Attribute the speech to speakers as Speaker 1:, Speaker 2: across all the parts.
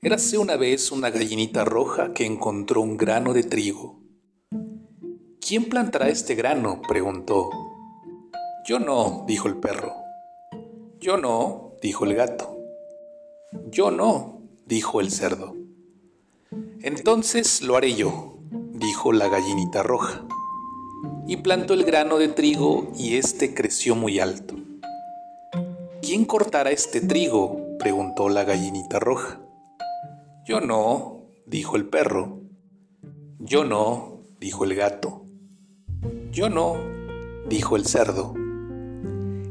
Speaker 1: Érase una vez una gallinita roja que encontró un grano de trigo. ¿Quién plantará este grano? preguntó. Yo no, dijo el perro. Yo no, dijo el gato. Yo no, dijo el cerdo. Entonces lo haré yo, dijo la gallinita roja. Y plantó el grano de trigo y éste creció muy alto. ¿Quién cortará este trigo? preguntó la gallinita roja. Yo no, dijo el perro. Yo no, dijo el gato. Yo no, dijo el cerdo.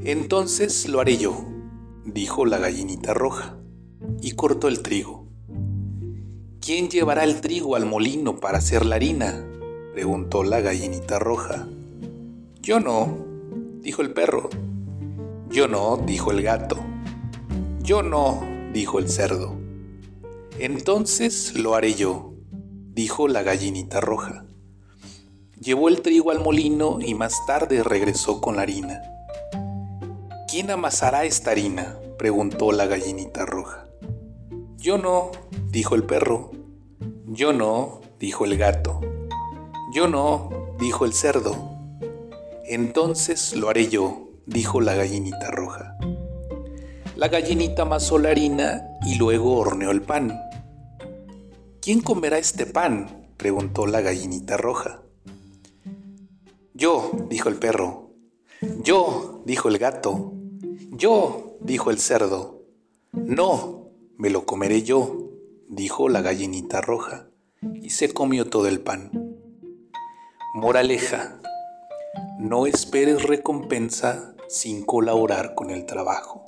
Speaker 1: Entonces lo haré yo, dijo la gallinita roja, y cortó el trigo. ¿Quién llevará el trigo al molino para hacer la harina? preguntó la gallinita roja. Yo no, dijo el perro. Yo no, dijo el gato. Yo no, dijo el cerdo. Entonces lo haré yo, dijo la gallinita roja. Llevó el trigo al molino y más tarde regresó con la harina. ¿Quién amasará esta harina? preguntó la gallinita roja. Yo no, dijo el perro. Yo no, dijo el gato. Yo no, dijo el cerdo. Entonces lo haré yo, dijo la gallinita roja. La gallinita amasó la harina y luego horneó el pan. ¿Quién comerá este pan? preguntó la gallinita roja. Yo, dijo el perro. Yo, dijo el gato. Yo, dijo el cerdo. No, me lo comeré yo, dijo la gallinita roja, y se comió todo el pan. Moraleja, no esperes recompensa sin colaborar con el trabajo.